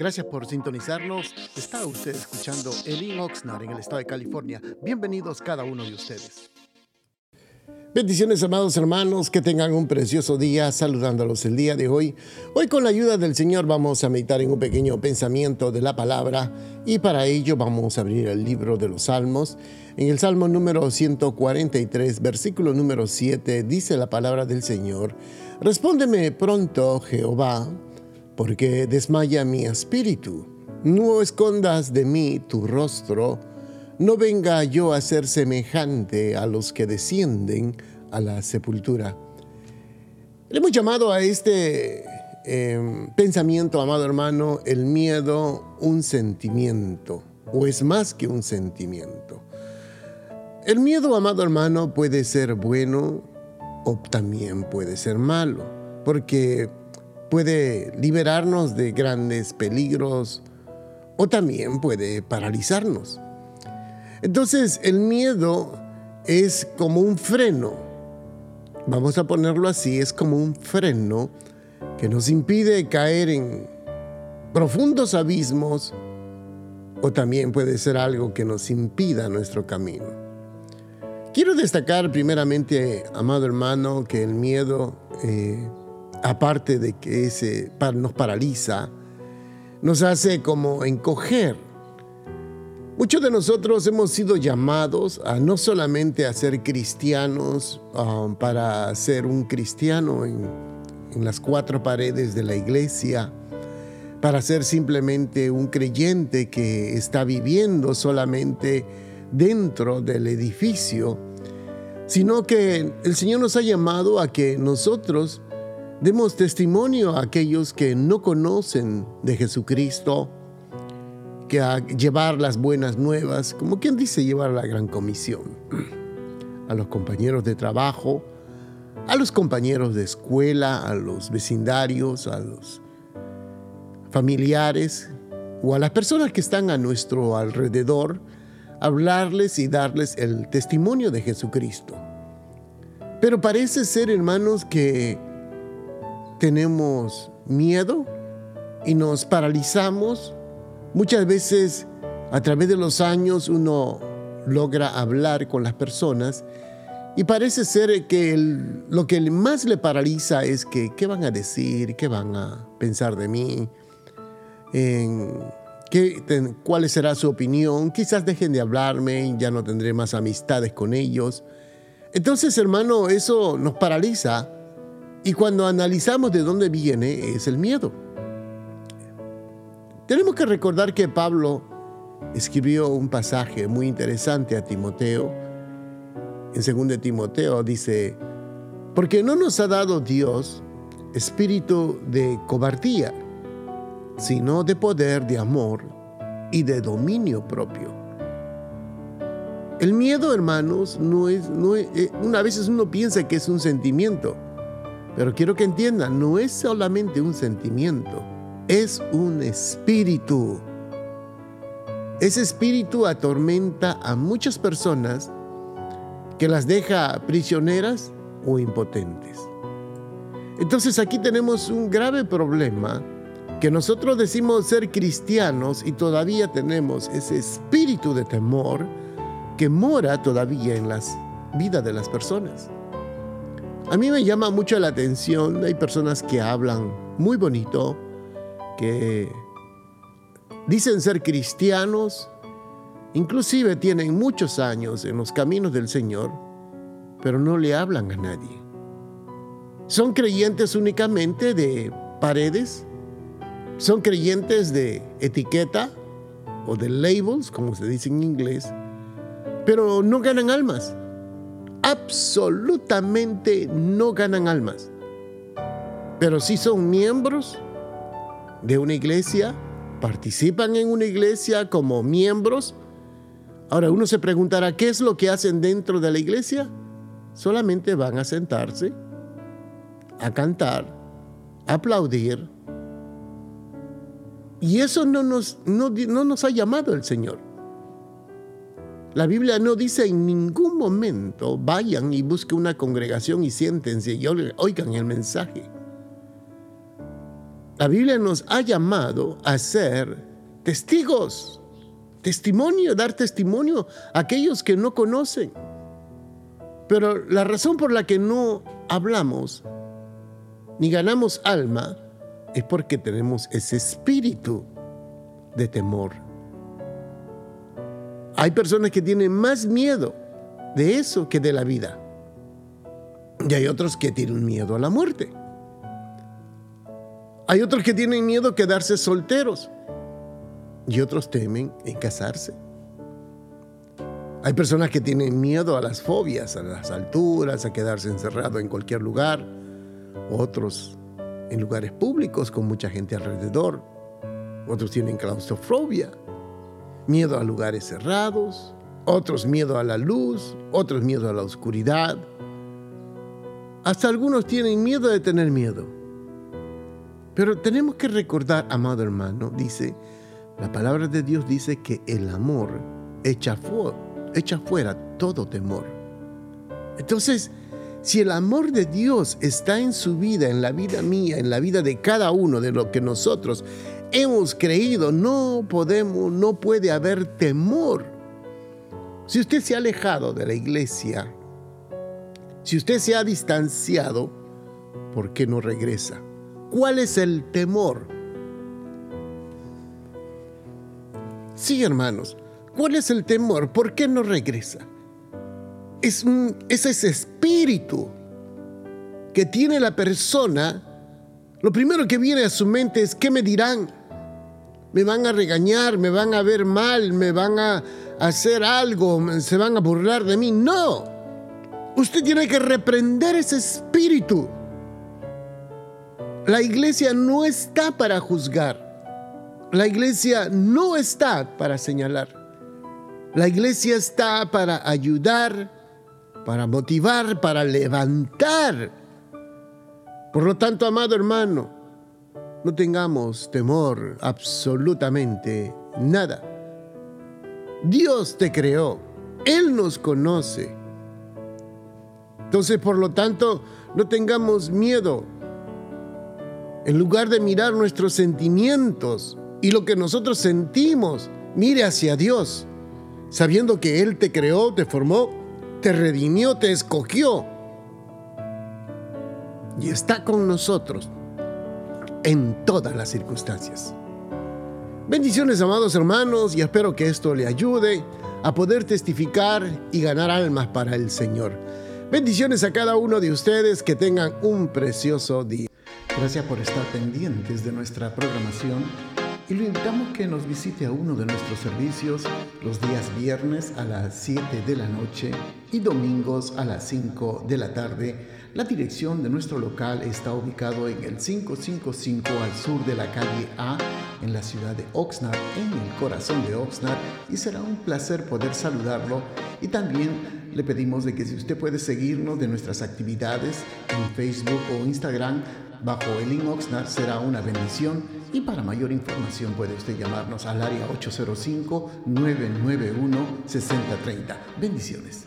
Gracias por sintonizarnos. Está usted escuchando Elin Oxnard en el estado de California. Bienvenidos cada uno de ustedes. Bendiciones, amados hermanos, que tengan un precioso día saludándolos el día de hoy. Hoy con la ayuda del Señor vamos a meditar en un pequeño pensamiento de la palabra y para ello vamos a abrir el libro de los Salmos. En el Salmo número 143, versículo número 7, dice la palabra del Señor, Respóndeme pronto, Jehová, porque desmaya mi espíritu. No escondas de mí tu rostro no venga yo a ser semejante a los que descienden a la sepultura. Le hemos llamado a este em, pensamiento, amado hermano, el miedo un sentimiento, o es más que un sentimiento. El miedo, amado hermano, puede ser bueno o también puede ser malo, porque puede liberarnos de grandes peligros o también puede paralizarnos. Entonces el miedo es como un freno, vamos a ponerlo así, es como un freno que nos impide caer en profundos abismos o también puede ser algo que nos impida nuestro camino. Quiero destacar primeramente, amado hermano, que el miedo, eh, aparte de que ese nos paraliza, nos hace como encoger. Muchos de nosotros hemos sido llamados a no solamente a ser cristianos um, para ser un cristiano en, en las cuatro paredes de la iglesia, para ser simplemente un creyente que está viviendo solamente dentro del edificio, sino que el Señor nos ha llamado a que nosotros demos testimonio a aquellos que no conocen de Jesucristo, que a llevar las buenas nuevas, como quien dice llevar la gran comisión, a los compañeros de trabajo, a los compañeros de escuela, a los vecindarios, a los familiares o a las personas que están a nuestro alrededor, hablarles y darles el testimonio de Jesucristo. Pero parece ser, hermanos, que tenemos miedo y nos paralizamos. Muchas veces a través de los años uno logra hablar con las personas y parece ser que lo que más le paraliza es que qué van a decir, qué van a pensar de mí, qué, cuál será su opinión, quizás dejen de hablarme, ya no tendré más amistades con ellos. Entonces, hermano, eso nos paraliza y cuando analizamos de dónde viene es el miedo. Tenemos que recordar que Pablo escribió un pasaje muy interesante a Timoteo. En 2 Timoteo dice, porque no nos ha dado Dios espíritu de cobardía, sino de poder, de amor y de dominio propio. El miedo, hermanos, no es, eh, una veces uno piensa que es un sentimiento, pero quiero que entiendan, no es solamente un sentimiento es un espíritu. Ese espíritu atormenta a muchas personas que las deja prisioneras o impotentes. Entonces aquí tenemos un grave problema que nosotros decimos ser cristianos y todavía tenemos ese espíritu de temor que mora todavía en las vidas de las personas. A mí me llama mucho la atención, hay personas que hablan muy bonito, que dicen ser cristianos, inclusive tienen muchos años en los caminos del Señor, pero no le hablan a nadie. Son creyentes únicamente de paredes, son creyentes de etiqueta o de labels, como se dice en inglés, pero no ganan almas. Absolutamente no ganan almas. Pero sí son miembros de una iglesia, participan en una iglesia como miembros. Ahora uno se preguntará, ¿qué es lo que hacen dentro de la iglesia? Solamente van a sentarse, a cantar, a aplaudir. Y eso no nos, no, nos ha llamado el Señor. La Biblia no dice en ningún momento vayan y busquen una congregación y siéntense y oigan el mensaje. La Biblia nos ha llamado a ser testigos, testimonio, dar testimonio a aquellos que no conocen. Pero la razón por la que no hablamos ni ganamos alma es porque tenemos ese espíritu de temor. Hay personas que tienen más miedo de eso que de la vida. Y hay otros que tienen miedo a la muerte. Hay otros que tienen miedo a quedarse solteros. Y otros temen en casarse. Hay personas que tienen miedo a las fobias, a las alturas, a quedarse encerrado en cualquier lugar. Otros en lugares públicos con mucha gente alrededor. Otros tienen claustrofobia, miedo a lugares cerrados. Otros miedo a la luz, otros miedo a la oscuridad. Hasta algunos tienen miedo de tener miedo. Pero tenemos que recordar, amado hermano, dice, la palabra de Dios dice que el amor echa, fuera todo temor. Entonces, si el amor de Dios está en su vida, en la vida mía, en la vida de cada uno de lo que nosotros hemos creído, no podemos, no puede haber temor. Si usted se ha alejado de la iglesia, si usted se ha distanciado, ¿por qué no regresa? ¿Cuál es el temor? Sí, hermanos, ¿cuál es el temor? ¿Por qué no regresa? Es, ese espíritu que tiene la persona. Lo primero que viene a su mente es, ¿qué me dirán? Me van a regañar, me van a ver mal, me van a hacer algo, se van a burlar de mí. No, usted tiene que reprender ese espíritu. La iglesia no está para juzgar. La iglesia no está para señalar. La iglesia está para ayudar, para motivar, para levantar. Por lo tanto, amado hermano, no tengamos temor absolutamente nada. Dios te creó, Él nos conoce. Entonces, por lo tanto, no tengamos miedo. En lugar de mirar nuestros sentimientos, y lo que nosotros sentimos, mire hacia Dios, sabiendo que Él te creó, te formó, te redimió, te escogió y está con nosotros en todas las circunstancias. Bendiciones, amados hermanos, y espero que esto le ayude a poder testificar y ganar almas para el Señor. Bendiciones a cada uno de ustedes, que tengan un precioso día. Gracias por estar pendientes de nuestra programación y lo invitamos que nos visite a uno de nuestros servicios los días viernes a las 7 de la noche y domingos a las 5 de la tarde. La dirección de nuestro local está ubicado en el 555 al sur de la calle A en la ciudad de Oxnard, en el corazón de Oxnard, y será un placer poder saludarlo. Y también le pedimos de que si usted puede seguirnos de nuestras actividades en Facebook o Instagram, bajo el link Oxnard será una bendición y para mayor información puede usted llamarnos al área 805-991-6030. Bendiciones.